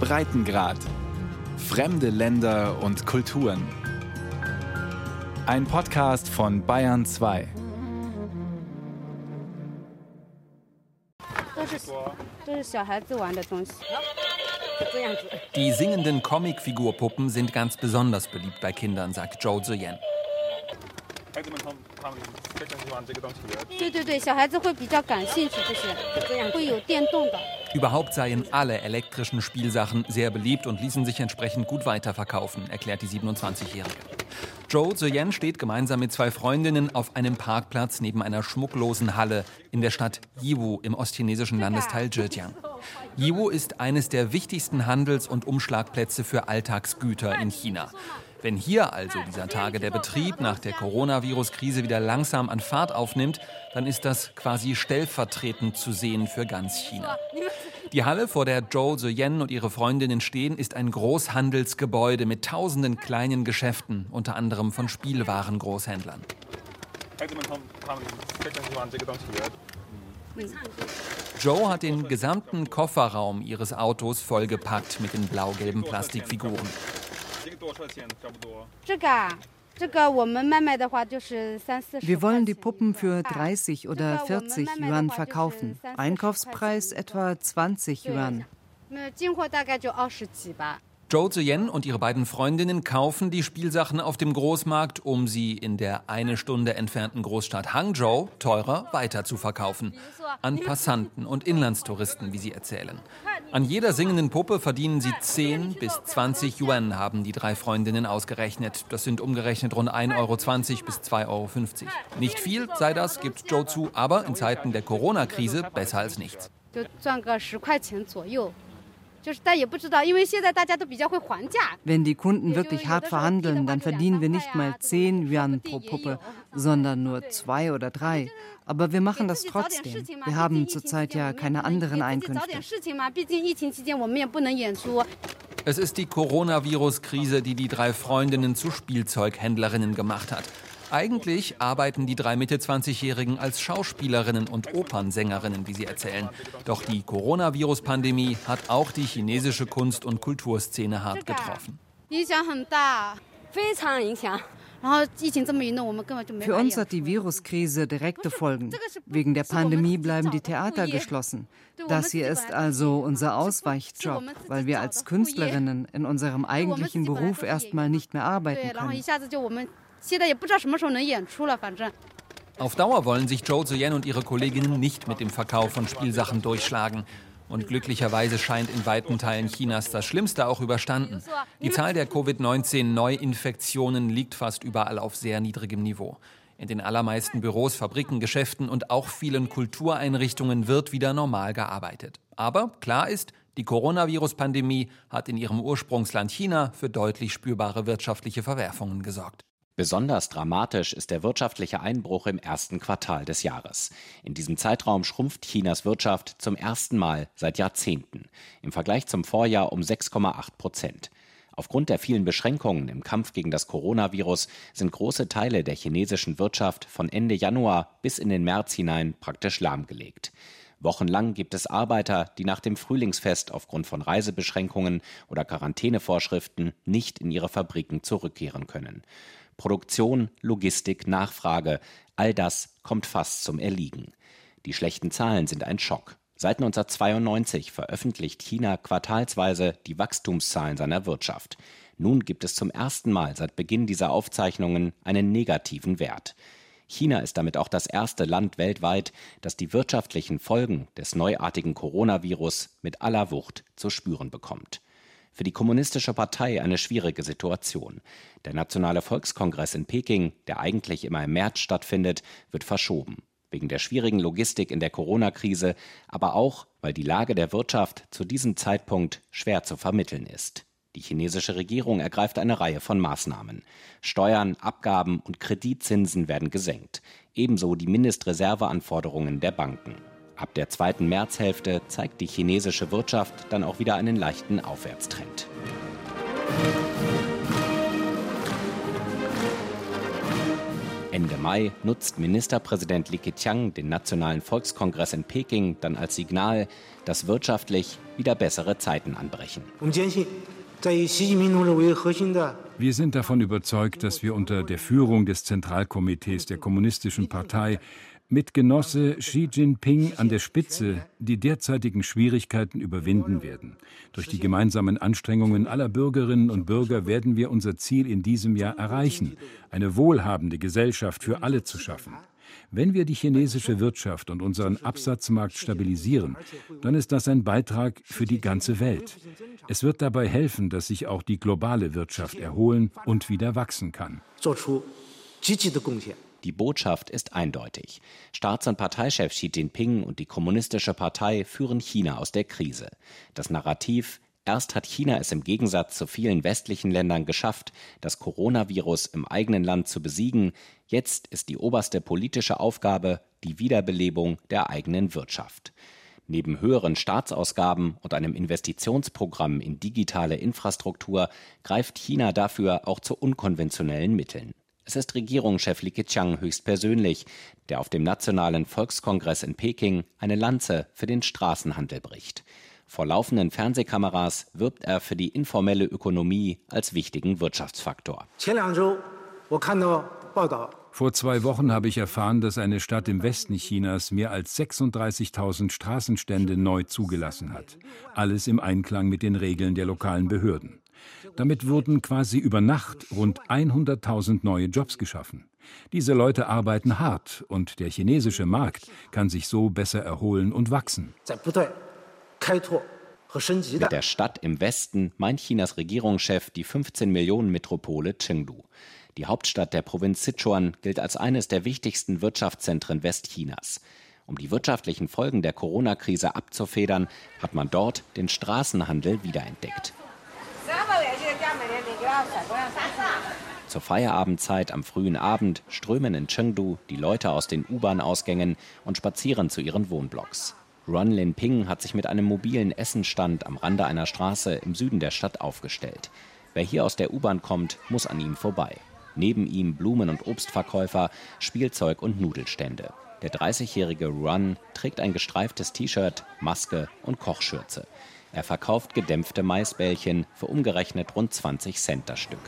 Breitengrad. Fremde Länder und Kulturen. Ein Podcast von Bayern 2. Die singenden Comicfigurpuppen sind ganz besonders beliebt bei Kindern, sagt Zhou Ziyan. Überhaupt seien alle elektrischen Spielsachen sehr beliebt und ließen sich entsprechend gut weiterverkaufen, erklärt die 27-Jährige. Joe Zoyen steht gemeinsam mit zwei Freundinnen auf einem Parkplatz neben einer schmucklosen Halle in der Stadt Yiwu im ostchinesischen Landesteil Zhejiang. Yiwu ist eines der wichtigsten Handels- und Umschlagplätze für Alltagsgüter in China. Wenn hier also dieser Tage der Betrieb nach der Coronavirus-Krise wieder langsam an Fahrt aufnimmt, dann ist das quasi stellvertretend zu sehen für ganz China. Die Halle, vor der Zhou Ziyen und ihre Freundinnen stehen, ist ein Großhandelsgebäude mit tausenden kleinen Geschäften, unter anderem von Spielwarengroßhändlern. Joe hat den gesamten Kofferraum ihres Autos vollgepackt mit den blau-gelben Plastikfiguren. Wir wollen die Puppen für 30 oder 40 Yuan verkaufen. Einkaufspreis etwa 20 Yuan. Zhou Ziyen und ihre beiden Freundinnen kaufen die Spielsachen auf dem Großmarkt, um sie in der eine Stunde entfernten Großstadt Hangzhou teurer weiterzuverkaufen. An Passanten und Inlandstouristen, wie sie erzählen. An jeder singenden Puppe verdienen sie 10 bis 20 Yuan, haben die drei Freundinnen ausgerechnet. Das sind umgerechnet rund 1,20 Euro bis 2,50 Euro. Nicht viel sei das, gibt Joe zu, aber in Zeiten der Corona-Krise besser als nichts. Wenn die Kunden wirklich hart verhandeln, dann verdienen wir nicht mal 10 Yuan pro Puppe, sondern nur zwei oder drei. Aber wir machen das trotzdem. Wir haben zurzeit ja keine anderen Einkünfte. Es ist die Coronavirus-Krise, die die drei Freundinnen zu Spielzeughändlerinnen gemacht hat. Eigentlich arbeiten die drei Mitte-20-Jährigen als Schauspielerinnen und Opernsängerinnen, wie sie erzählen. Doch die Coronavirus-Pandemie hat auch die chinesische Kunst- und Kulturszene hart getroffen. Für uns hat die Viruskrise direkte Folgen. Wegen der Pandemie bleiben die Theater geschlossen. Das hier ist also unser Ausweichjob, weil wir als Künstlerinnen in unserem eigentlichen Beruf erstmal nicht mehr arbeiten können. Auf Dauer wollen sich Zhou Ziyen und ihre Kolleginnen nicht mit dem Verkauf von Spielsachen durchschlagen. Und glücklicherweise scheint in weiten Teilen Chinas das Schlimmste auch überstanden. Die Zahl der Covid-19-Neuinfektionen liegt fast überall auf sehr niedrigem Niveau. In den allermeisten Büros, Fabriken, Geschäften und auch vielen Kultureinrichtungen wird wieder normal gearbeitet. Aber klar ist, die Coronavirus-Pandemie hat in ihrem Ursprungsland China für deutlich spürbare wirtschaftliche Verwerfungen gesorgt. Besonders dramatisch ist der wirtschaftliche Einbruch im ersten Quartal des Jahres. In diesem Zeitraum schrumpft Chinas Wirtschaft zum ersten Mal seit Jahrzehnten. Im Vergleich zum Vorjahr um 6,8 Prozent. Aufgrund der vielen Beschränkungen im Kampf gegen das Coronavirus sind große Teile der chinesischen Wirtschaft von Ende Januar bis in den März hinein praktisch lahmgelegt. Wochenlang gibt es Arbeiter, die nach dem Frühlingsfest aufgrund von Reisebeschränkungen oder Quarantänevorschriften nicht in ihre Fabriken zurückkehren können. Produktion, Logistik, Nachfrage, all das kommt fast zum Erliegen. Die schlechten Zahlen sind ein Schock. Seit 1992 veröffentlicht China quartalsweise die Wachstumszahlen seiner Wirtschaft. Nun gibt es zum ersten Mal seit Beginn dieser Aufzeichnungen einen negativen Wert. China ist damit auch das erste Land weltweit, das die wirtschaftlichen Folgen des neuartigen Coronavirus mit aller Wucht zu spüren bekommt. Für die Kommunistische Partei eine schwierige Situation. Der Nationale Volkskongress in Peking, der eigentlich immer im März stattfindet, wird verschoben. Wegen der schwierigen Logistik in der Corona-Krise, aber auch, weil die Lage der Wirtschaft zu diesem Zeitpunkt schwer zu vermitteln ist. Die chinesische Regierung ergreift eine Reihe von Maßnahmen. Steuern, Abgaben und Kreditzinsen werden gesenkt, ebenso die Mindestreserveanforderungen der Banken. Ab der zweiten Märzhälfte zeigt die chinesische Wirtschaft dann auch wieder einen leichten Aufwärtstrend. Ende Mai nutzt Ministerpräsident Li Keqiang den Nationalen Volkskongress in Peking dann als Signal, dass wirtschaftlich wieder bessere Zeiten anbrechen. Wir sind davon überzeugt, dass wir unter der Führung des Zentralkomitees der Kommunistischen Partei mit Genosse Xi Jinping an der Spitze die derzeitigen Schwierigkeiten überwinden werden. Durch die gemeinsamen Anstrengungen aller Bürgerinnen und Bürger werden wir unser Ziel in diesem Jahr erreichen, eine wohlhabende Gesellschaft für alle zu schaffen. Wenn wir die chinesische Wirtschaft und unseren Absatzmarkt stabilisieren, dann ist das ein Beitrag für die ganze Welt. Es wird dabei helfen, dass sich auch die globale Wirtschaft erholen und wieder wachsen kann. Die Botschaft ist eindeutig. Staats- und Parteichef Xi Jinping und die Kommunistische Partei führen China aus der Krise. Das Narrativ Erst hat China es im Gegensatz zu vielen westlichen Ländern geschafft, das Coronavirus im eigenen Land zu besiegen. Jetzt ist die oberste politische Aufgabe die Wiederbelebung der eigenen Wirtschaft. Neben höheren Staatsausgaben und einem Investitionsprogramm in digitale Infrastruktur greift China dafür auch zu unkonventionellen Mitteln. Es ist Regierungschef Li Keqiang höchstpersönlich, der auf dem Nationalen Volkskongress in Peking eine Lanze für den Straßenhandel bricht. Vor laufenden Fernsehkameras wirbt er für die informelle Ökonomie als wichtigen Wirtschaftsfaktor. Vor zwei Wochen habe ich erfahren, dass eine Stadt im Westen Chinas mehr als 36.000 Straßenstände neu zugelassen hat. Alles im Einklang mit den Regeln der lokalen Behörden. Damit wurden quasi über Nacht rund 100.000 neue Jobs geschaffen. Diese Leute arbeiten hart und der chinesische Markt kann sich so besser erholen und wachsen. Mit der Stadt im Westen meint Chinas Regierungschef die 15 Millionen Metropole Chengdu. Die Hauptstadt der Provinz Sichuan gilt als eines der wichtigsten Wirtschaftszentren Westchinas. Um die wirtschaftlichen Folgen der Corona-Krise abzufedern, hat man dort den Straßenhandel wiederentdeckt. Zur Feierabendzeit am frühen Abend strömen in Chengdu die Leute aus den U-Bahn-Ausgängen und spazieren zu ihren Wohnblocks. Ron Lin Ping hat sich mit einem mobilen Essenstand am Rande einer Straße im Süden der Stadt aufgestellt. Wer hier aus der U-Bahn kommt, muss an ihm vorbei. Neben ihm Blumen- und Obstverkäufer, Spielzeug- und Nudelstände. Der 30-jährige Run trägt ein gestreiftes T-Shirt, Maske und Kochschürze. Er verkauft gedämpfte Maisbällchen für umgerechnet rund 20 Cent das Stück.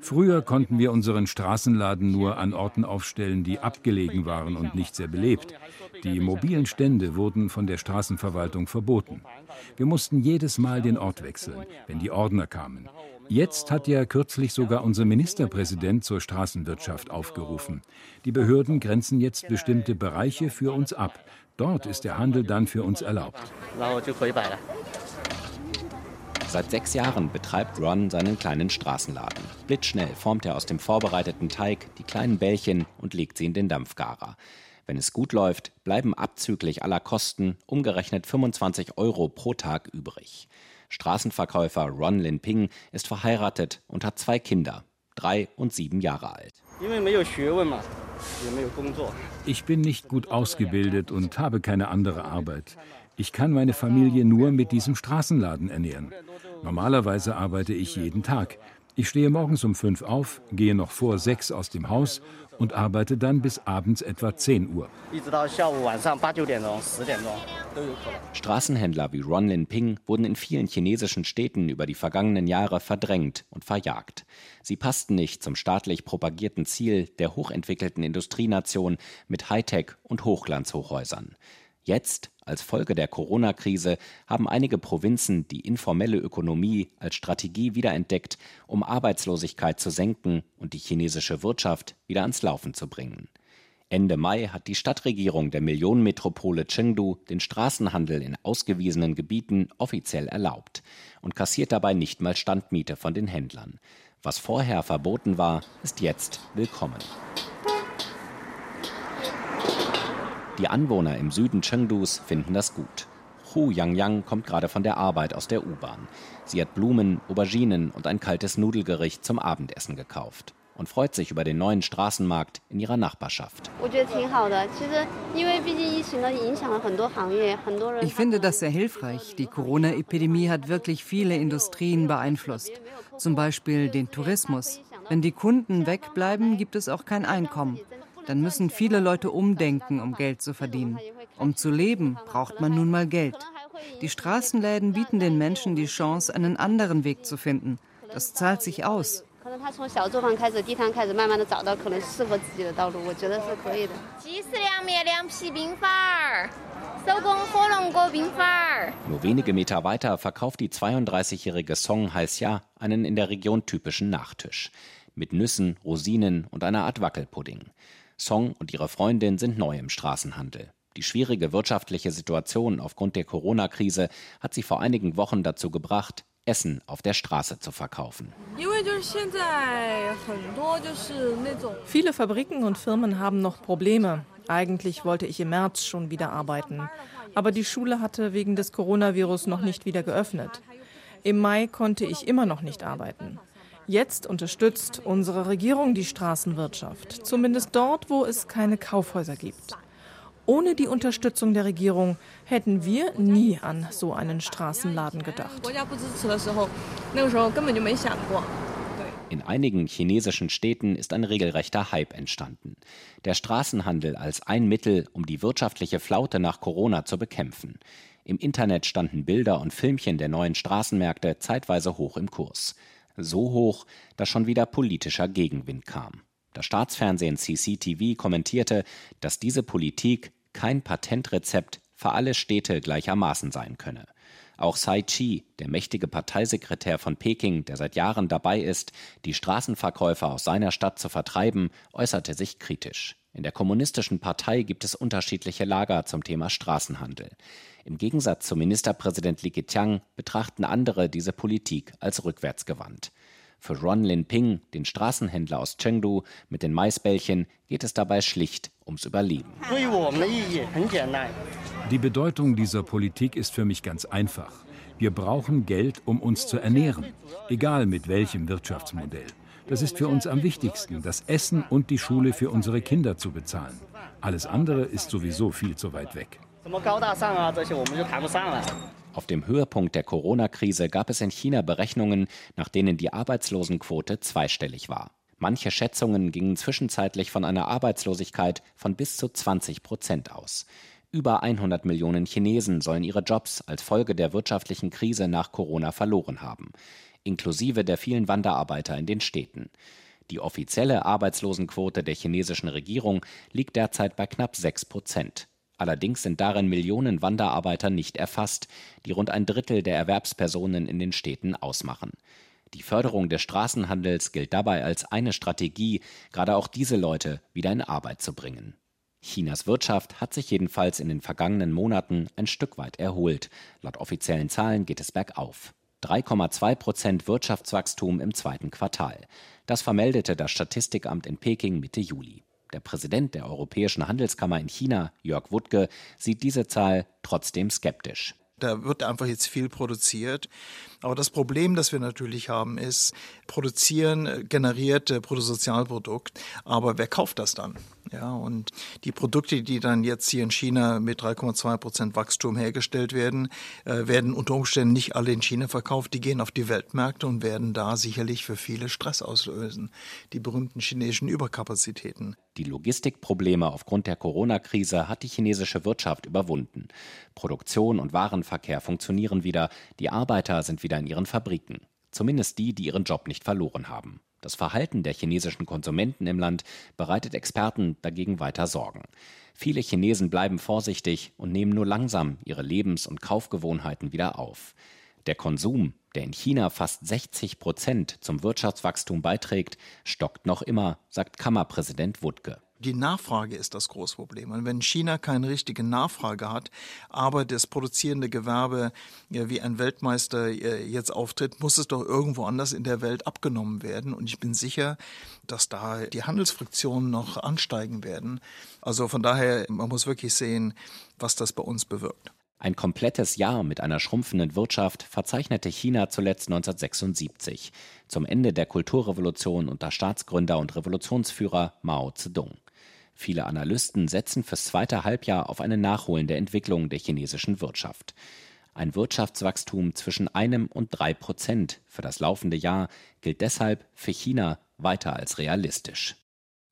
Früher konnten wir unseren Straßenladen nur an Orten aufstellen, die abgelegen waren und nicht sehr belebt. Die mobilen Stände wurden von der Straßenverwaltung verboten. Wir mussten jedes Mal den Ort wechseln, wenn die Ordner kamen. Jetzt hat ja kürzlich sogar unser Ministerpräsident zur Straßenwirtschaft aufgerufen. Die Behörden grenzen jetzt bestimmte Bereiche für uns ab. Dort ist der Handel dann für uns erlaubt. Seit sechs Jahren betreibt Ron seinen kleinen Straßenladen. Blitzschnell formt er aus dem vorbereiteten Teig die kleinen Bällchen und legt sie in den Dampfgarer. Wenn es gut läuft, bleiben abzüglich aller Kosten umgerechnet 25 Euro pro Tag übrig. Straßenverkäufer Ron Lin Ping ist verheiratet und hat zwei Kinder, drei und sieben Jahre alt. Ich bin nicht gut ausgebildet und habe keine andere Arbeit. Ich kann meine Familie nur mit diesem Straßenladen ernähren. Normalerweise arbeite ich jeden Tag. Ich stehe morgens um fünf auf, gehe noch vor sechs aus dem Haus und arbeite dann bis abends etwa 10 Uhr. Straßenhändler wie Ron Lin Ping wurden in vielen chinesischen Städten über die vergangenen Jahre verdrängt und verjagt. Sie passten nicht zum staatlich propagierten Ziel der hochentwickelten Industrienation mit Hightech und Hochglanzhochhäusern. Jetzt, als Folge der Corona-Krise, haben einige Provinzen die informelle Ökonomie als Strategie wiederentdeckt, um Arbeitslosigkeit zu senken und die chinesische Wirtschaft wieder ans Laufen zu bringen. Ende Mai hat die Stadtregierung der Millionenmetropole Chengdu den Straßenhandel in ausgewiesenen Gebieten offiziell erlaubt und kassiert dabei nicht mal Standmiete von den Händlern. Was vorher verboten war, ist jetzt willkommen. Die Anwohner im Süden Chengdus finden das gut. Hu Yangyang kommt gerade von der Arbeit aus der U-Bahn. Sie hat Blumen, Auberginen und ein kaltes Nudelgericht zum Abendessen gekauft. und freut sich über den neuen Straßenmarkt in ihrer Nachbarschaft. Ich finde das sehr hilfreich. Die Corona-Epidemie hat wirklich viele Industrien beeinflusst, zum Beispiel den Tourismus. Wenn die Kunden wegbleiben, gibt es auch kein Einkommen. Dann müssen viele Leute umdenken, um Geld zu verdienen. Um zu leben, braucht man nun mal Geld. Die Straßenläden bieten den Menschen die Chance, einen anderen Weg zu finden. Das zahlt sich aus. Nur wenige Meter weiter verkauft die 32-jährige Song Haisya einen in der Region typischen Nachtisch. Mit Nüssen, Rosinen und einer Art Wackelpudding. Song und ihre Freundin sind neu im Straßenhandel. Die schwierige wirtschaftliche Situation aufgrund der Corona-Krise hat sie vor einigen Wochen dazu gebracht, Essen auf der Straße zu verkaufen. Viele Fabriken und Firmen haben noch Probleme. Eigentlich wollte ich im März schon wieder arbeiten. Aber die Schule hatte wegen des Coronavirus noch nicht wieder geöffnet. Im Mai konnte ich immer noch nicht arbeiten. Jetzt unterstützt unsere Regierung die Straßenwirtschaft, zumindest dort, wo es keine Kaufhäuser gibt. Ohne die Unterstützung der Regierung hätten wir nie an so einen Straßenladen gedacht. In einigen chinesischen Städten ist ein regelrechter Hype entstanden. Der Straßenhandel als ein Mittel, um die wirtschaftliche Flaute nach Corona zu bekämpfen. Im Internet standen Bilder und Filmchen der neuen Straßenmärkte zeitweise hoch im Kurs. So hoch, dass schon wieder politischer Gegenwind kam. Das Staatsfernsehen CCTV kommentierte, dass diese Politik kein Patentrezept für alle Städte gleichermaßen sein könne. Auch Sai Chi, der mächtige Parteisekretär von Peking, der seit Jahren dabei ist, die Straßenverkäufer aus seiner Stadt zu vertreiben, äußerte sich kritisch. In der kommunistischen Partei gibt es unterschiedliche Lager zum Thema Straßenhandel. Im Gegensatz zu Ministerpräsident Li Keqiang betrachten andere diese Politik als rückwärtsgewandt. Für Ron Lin Ping, den Straßenhändler aus Chengdu mit den Maisbällchen, geht es dabei schlicht ums Überleben. Die Bedeutung dieser Politik ist für mich ganz einfach. Wir brauchen Geld, um uns zu ernähren, egal mit welchem Wirtschaftsmodell. Das ist für uns am wichtigsten, das Essen und die Schule für unsere Kinder zu bezahlen. Alles andere ist sowieso viel zu weit weg. Auf dem Höhepunkt der Corona-Krise gab es in China Berechnungen, nach denen die Arbeitslosenquote zweistellig war. Manche Schätzungen gingen zwischenzeitlich von einer Arbeitslosigkeit von bis zu 20 Prozent aus. Über 100 Millionen Chinesen sollen ihre Jobs als Folge der wirtschaftlichen Krise nach Corona verloren haben, inklusive der vielen Wanderarbeiter in den Städten. Die offizielle Arbeitslosenquote der chinesischen Regierung liegt derzeit bei knapp 6 Prozent. Allerdings sind darin Millionen Wanderarbeiter nicht erfasst, die rund ein Drittel der Erwerbspersonen in den Städten ausmachen. Die Förderung des Straßenhandels gilt dabei als eine Strategie, gerade auch diese Leute wieder in Arbeit zu bringen. Chinas Wirtschaft hat sich jedenfalls in den vergangenen Monaten ein Stück weit erholt. Laut offiziellen Zahlen geht es bergauf. 3,2 Prozent Wirtschaftswachstum im zweiten Quartal. Das vermeldete das Statistikamt in Peking Mitte Juli. Der Präsident der Europäischen Handelskammer in China, Jörg Wuttke, sieht diese Zahl trotzdem skeptisch. Da wird einfach jetzt viel produziert. Aber das Problem, das wir natürlich haben, ist, produzieren generiert Bruttosozialprodukt. Aber wer kauft das dann? Ja, und die Produkte, die dann jetzt hier in China mit 3,2 Prozent Wachstum hergestellt werden, äh, werden unter Umständen nicht alle in China verkauft. Die gehen auf die Weltmärkte und werden da sicherlich für viele Stress auslösen. Die berühmten chinesischen Überkapazitäten. Die Logistikprobleme aufgrund der Corona-Krise hat die chinesische Wirtschaft überwunden. Produktion und Warenverkehr funktionieren wieder. Die Arbeiter sind wieder in ihren Fabriken. Zumindest die, die ihren Job nicht verloren haben. Das Verhalten der chinesischen Konsumenten im Land bereitet Experten dagegen weiter Sorgen. Viele Chinesen bleiben vorsichtig und nehmen nur langsam ihre Lebens- und Kaufgewohnheiten wieder auf. Der Konsum, der in China fast 60 Prozent zum Wirtschaftswachstum beiträgt, stockt noch immer, sagt Kammerpräsident Wuttke die Nachfrage ist das große Problem. Und wenn China keine richtige Nachfrage hat, aber das produzierende Gewerbe ja, wie ein Weltmeister äh, jetzt auftritt, muss es doch irgendwo anders in der Welt abgenommen werden. Und ich bin sicher, dass da die Handelsfriktionen noch ansteigen werden. Also von daher, man muss wirklich sehen, was das bei uns bewirkt. Ein komplettes Jahr mit einer schrumpfenden Wirtschaft verzeichnete China zuletzt 1976, zum Ende der Kulturrevolution unter Staatsgründer und Revolutionsführer Mao Zedong. Viele Analysten setzen fürs zweite Halbjahr auf eine nachholende Entwicklung der chinesischen Wirtschaft. Ein Wirtschaftswachstum zwischen einem und drei Prozent für das laufende Jahr gilt deshalb für China weiter als realistisch.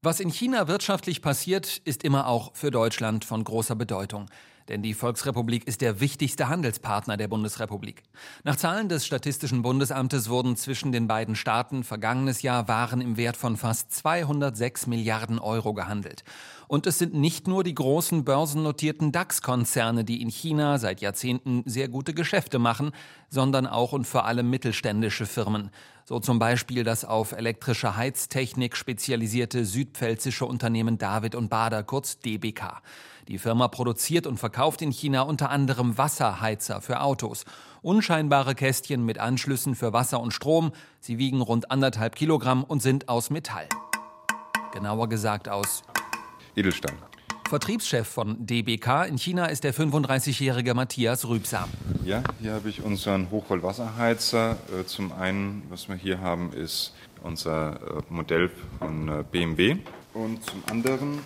Was in China wirtschaftlich passiert, ist immer auch für Deutschland von großer Bedeutung. Denn die Volksrepublik ist der wichtigste Handelspartner der Bundesrepublik. Nach Zahlen des Statistischen Bundesamtes wurden zwischen den beiden Staaten vergangenes Jahr Waren im Wert von fast 206 Milliarden Euro gehandelt. Und es sind nicht nur die großen börsennotierten DAX-Konzerne, die in China seit Jahrzehnten sehr gute Geschäfte machen, sondern auch und vor allem mittelständische Firmen. So zum Beispiel das auf elektrische Heiztechnik spezialisierte südpfälzische Unternehmen David und Bader, kurz DBK. Die Firma produziert und verkauft in China unter anderem Wasserheizer für Autos. Unscheinbare Kästchen mit Anschlüssen für Wasser und Strom. Sie wiegen rund anderthalb Kilogramm und sind aus Metall. Genauer gesagt aus Edelstahl. Vertriebschef von DBK in China ist der 35-jährige Matthias Rübsam. Ja, hier habe ich unseren Hochvolt-Wasserheizer. Äh, zum einen, was wir hier haben, ist unser äh, Modell von äh, BMW. Und zum anderen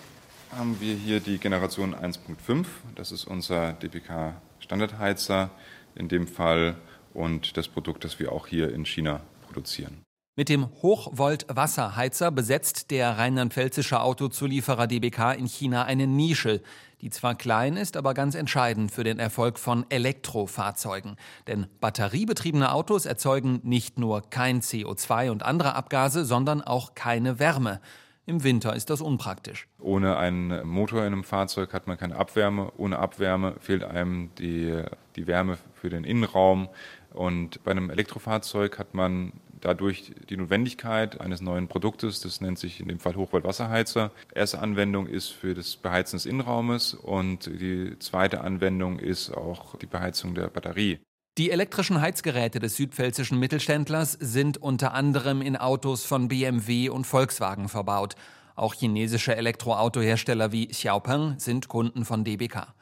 haben wir hier die Generation 1.5. Das ist unser DPK Standardheizer in dem Fall und das Produkt, das wir auch hier in China produzieren. Mit dem Hochvolt-Wasserheizer besetzt der rheinland-pfälzische Autozulieferer DBK in China eine Nische, die zwar klein ist, aber ganz entscheidend für den Erfolg von Elektrofahrzeugen. Denn batteriebetriebene Autos erzeugen nicht nur kein CO2 und andere Abgase, sondern auch keine Wärme. Im Winter ist das unpraktisch. Ohne einen Motor in einem Fahrzeug hat man keine Abwärme. Ohne Abwärme fehlt einem die, die Wärme für den Innenraum. Und bei einem Elektrofahrzeug hat man dadurch die Notwendigkeit eines neuen Produktes, das nennt sich in dem Fall Hochvolt-Wasserheizer. Erste Anwendung ist für das Beheizen des Innenraumes und die zweite Anwendung ist auch die Beheizung der Batterie. Die elektrischen Heizgeräte des südpfälzischen Mittelständlers sind unter anderem in Autos von BMW und Volkswagen verbaut. Auch chinesische Elektroautohersteller wie Xiaopeng sind Kunden von DBK.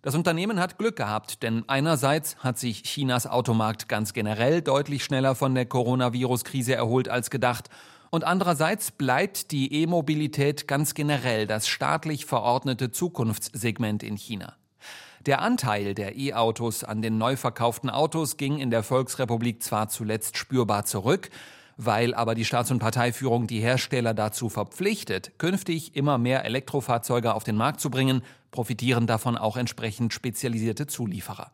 Das Unternehmen hat Glück gehabt, denn einerseits hat sich Chinas Automarkt ganz generell deutlich schneller von der Coronavirus-Krise erholt als gedacht und andererseits bleibt die E-Mobilität ganz generell das staatlich verordnete Zukunftssegment in China. Der Anteil der E-Autos an den neu verkauften Autos ging in der Volksrepublik zwar zuletzt spürbar zurück, weil aber die Staats- und Parteiführung die Hersteller dazu verpflichtet, künftig immer mehr Elektrofahrzeuge auf den Markt zu bringen, profitieren davon auch entsprechend spezialisierte Zulieferer.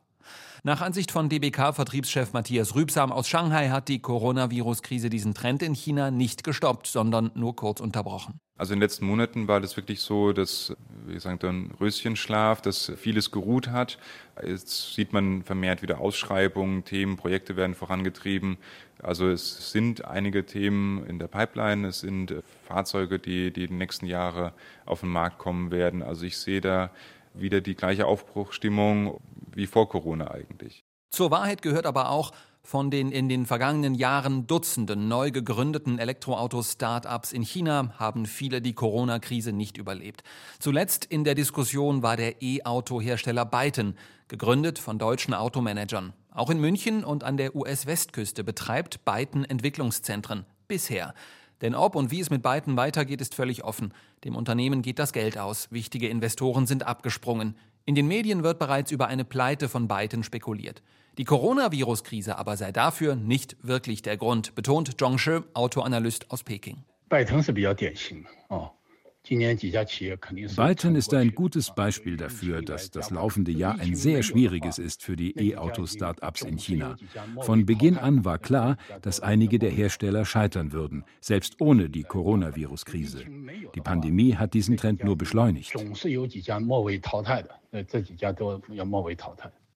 Nach Ansicht von DBK-Vertriebschef Matthias Rübsam aus Shanghai hat die Coronavirus-Krise diesen Trend in China nicht gestoppt, sondern nur kurz unterbrochen. Also in den letzten Monaten war das wirklich so, dass, wie gesagt, ein Röschenschlaf, dass vieles geruht hat. Jetzt sieht man vermehrt wieder Ausschreibungen, Themen, Projekte werden vorangetrieben. Also es sind einige Themen in der Pipeline, es sind Fahrzeuge, die, die in den nächsten Jahren auf den Markt kommen werden. Also ich sehe da wieder die gleiche Aufbruchstimmung wie vor Corona eigentlich. Zur Wahrheit gehört aber auch, von den in den vergangenen Jahren Dutzenden neu gegründeten Elektroauto-Startups in China haben viele die Corona-Krise nicht überlebt. Zuletzt in der Diskussion war der E-Auto-Hersteller Byton, gegründet von deutschen Automanagern. Auch in München und an der US-Westküste betreibt Byton Entwicklungszentren. Bisher. Denn ob und wie es mit Byton weitergeht, ist völlig offen. Dem Unternehmen geht das Geld aus. Wichtige Investoren sind abgesprungen. In den Medien wird bereits über eine Pleite von Byton spekuliert. Die Coronavirus-Krise aber sei dafür nicht wirklich der Grund, betont Zhong Shi, Autoanalyst aus Peking. Byton ist ein gutes Beispiel dafür, dass das laufende Jahr ein sehr schwieriges ist für die E-Auto-Startups in China. Von Beginn an war klar, dass einige der Hersteller scheitern würden, selbst ohne die Coronavirus-Krise. Die Pandemie hat diesen Trend nur beschleunigt.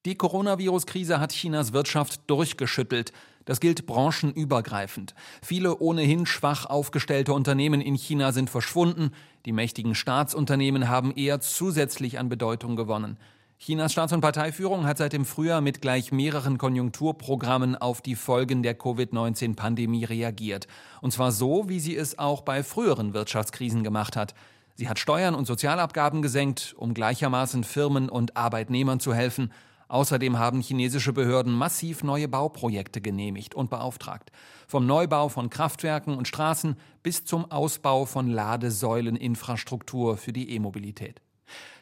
Die Coronavirus-Krise hat Chinas Wirtschaft durchgeschüttelt. Das gilt branchenübergreifend. Viele ohnehin schwach aufgestellte Unternehmen in China sind verschwunden. Die mächtigen Staatsunternehmen haben eher zusätzlich an Bedeutung gewonnen. Chinas Staats- und Parteiführung hat seit dem Frühjahr mit gleich mehreren Konjunkturprogrammen auf die Folgen der Covid-19-Pandemie reagiert. Und zwar so, wie sie es auch bei früheren Wirtschaftskrisen gemacht hat. Sie hat Steuern und Sozialabgaben gesenkt, um gleichermaßen Firmen und Arbeitnehmern zu helfen. Außerdem haben chinesische Behörden massiv neue Bauprojekte genehmigt und beauftragt. Vom Neubau von Kraftwerken und Straßen bis zum Ausbau von Ladesäuleninfrastruktur für die E-Mobilität.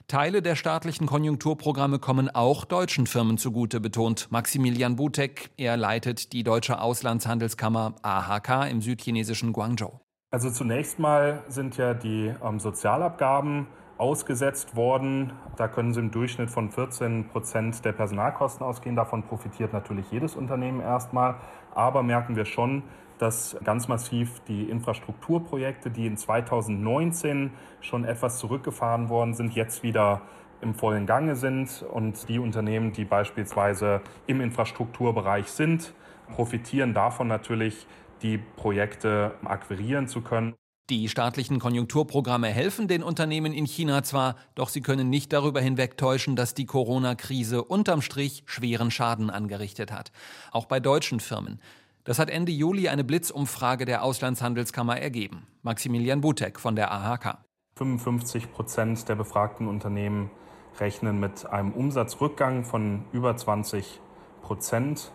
Teile der staatlichen Konjunkturprogramme kommen auch deutschen Firmen zugute, betont Maximilian Butek. Er leitet die deutsche Auslandshandelskammer AHK im südchinesischen Guangzhou. Also zunächst mal sind ja die ähm, Sozialabgaben ausgesetzt worden. Da können Sie im Durchschnitt von 14 Prozent der Personalkosten ausgehen. Davon profitiert natürlich jedes Unternehmen erstmal. Aber merken wir schon, dass ganz massiv die Infrastrukturprojekte, die in 2019 schon etwas zurückgefahren worden sind, jetzt wieder im vollen Gange sind. Und die Unternehmen, die beispielsweise im Infrastrukturbereich sind, profitieren davon natürlich, die Projekte akquirieren zu können. Die staatlichen Konjunkturprogramme helfen den Unternehmen in China zwar, doch sie können nicht darüber hinwegtäuschen, dass die Corona-Krise unterm Strich schweren Schaden angerichtet hat. Auch bei deutschen Firmen. Das hat Ende Juli eine Blitzumfrage der Auslandshandelskammer ergeben. Maximilian Butek von der AHK. 55 Prozent der befragten Unternehmen rechnen mit einem Umsatzrückgang von über 20 Prozent.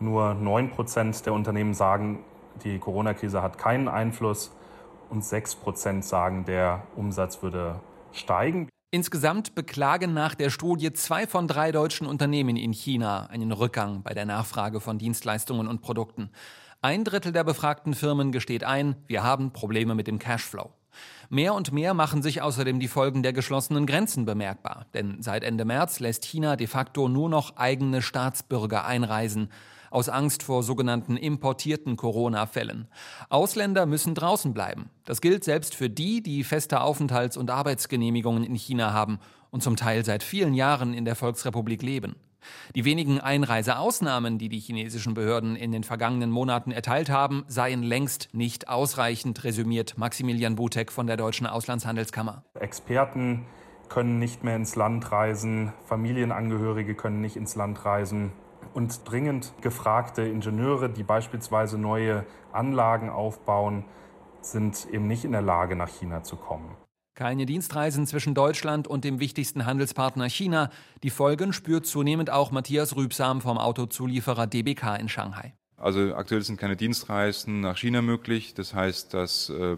Nur 9 Prozent der Unternehmen sagen, die Corona-Krise hat keinen Einfluss und 6 Prozent sagen, der Umsatz würde steigen. Insgesamt beklagen nach der Studie zwei von drei deutschen Unternehmen in China einen Rückgang bei der Nachfrage von Dienstleistungen und Produkten. Ein Drittel der befragten Firmen gesteht ein, wir haben Probleme mit dem Cashflow. Mehr und mehr machen sich außerdem die Folgen der geschlossenen Grenzen bemerkbar, denn seit Ende März lässt China de facto nur noch eigene Staatsbürger einreisen aus Angst vor sogenannten importierten Corona-Fällen. Ausländer müssen draußen bleiben. Das gilt selbst für die, die feste Aufenthalts- und Arbeitsgenehmigungen in China haben und zum Teil seit vielen Jahren in der Volksrepublik leben. Die wenigen Einreiseausnahmen, die die chinesischen Behörden in den vergangenen Monaten erteilt haben, seien längst nicht ausreichend, resümiert Maximilian Butek von der Deutschen Auslandshandelskammer. Experten können nicht mehr ins Land reisen, Familienangehörige können nicht ins Land reisen und dringend gefragte Ingenieure, die beispielsweise neue Anlagen aufbauen, sind eben nicht in der Lage, nach China zu kommen. Keine Dienstreisen zwischen Deutschland und dem wichtigsten Handelspartner China. Die Folgen spürt zunehmend auch Matthias Rübsam vom Autozulieferer DBK in Shanghai. Also aktuell sind keine Dienstreisen nach China möglich. Das heißt, dass äh,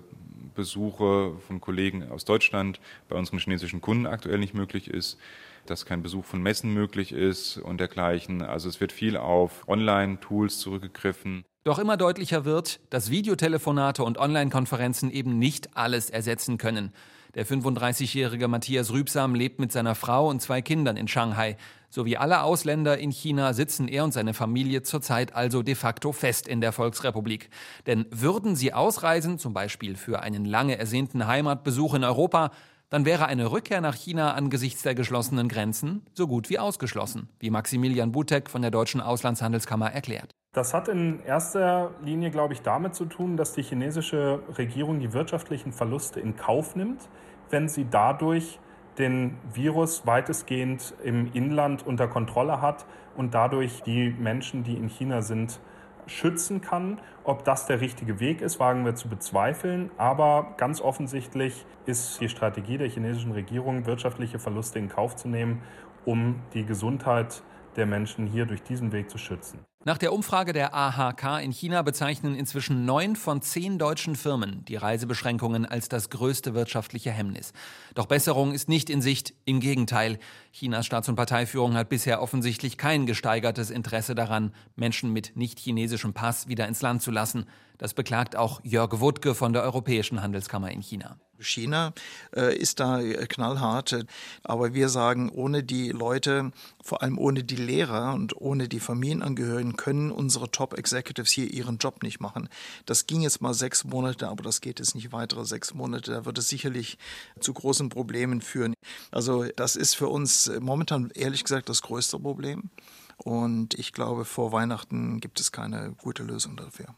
Besuche von Kollegen aus Deutschland bei unseren chinesischen Kunden aktuell nicht möglich ist dass kein Besuch von Messen möglich ist und dergleichen. Also es wird viel auf Online-Tools zurückgegriffen. Doch immer deutlicher wird, dass Videotelefonate und Online-Konferenzen eben nicht alles ersetzen können. Der 35-jährige Matthias Rübsam lebt mit seiner Frau und zwei Kindern in Shanghai. So wie alle Ausländer in China sitzen er und seine Familie zurzeit also de facto fest in der Volksrepublik. Denn würden sie ausreisen, zum Beispiel für einen lange ersehnten Heimatbesuch in Europa, dann wäre eine Rückkehr nach China angesichts der geschlossenen Grenzen so gut wie ausgeschlossen, wie Maximilian Butek von der Deutschen Auslandshandelskammer erklärt. Das hat in erster Linie, glaube ich, damit zu tun, dass die chinesische Regierung die wirtschaftlichen Verluste in Kauf nimmt, wenn sie dadurch den Virus weitestgehend im Inland unter Kontrolle hat und dadurch die Menschen, die in China sind, schützen kann. Ob das der richtige Weg ist, wagen wir zu bezweifeln. Aber ganz offensichtlich ist die Strategie der chinesischen Regierung, wirtschaftliche Verluste in Kauf zu nehmen, um die Gesundheit der Menschen hier durch diesen Weg zu schützen. Nach der Umfrage der AHK in China bezeichnen inzwischen neun von zehn deutschen Firmen die Reisebeschränkungen als das größte wirtschaftliche Hemmnis. Doch Besserung ist nicht in Sicht, im Gegenteil. Chinas Staats- und Parteiführung hat bisher offensichtlich kein gesteigertes Interesse daran, Menschen mit nicht chinesischem Pass wieder ins Land zu lassen. Das beklagt auch Jörg Wuttke von der Europäischen Handelskammer in China. China äh, ist da äh, knallhart. Aber wir sagen, ohne die Leute, vor allem ohne die Lehrer und ohne die Familienangehörigen, können unsere Top-Executives hier ihren Job nicht machen. Das ging jetzt mal sechs Monate, aber das geht jetzt nicht weitere sechs Monate. Da wird es sicherlich zu großen Problemen führen. Also das ist für uns momentan ehrlich gesagt das größte Problem. Und ich glaube, vor Weihnachten gibt es keine gute Lösung dafür.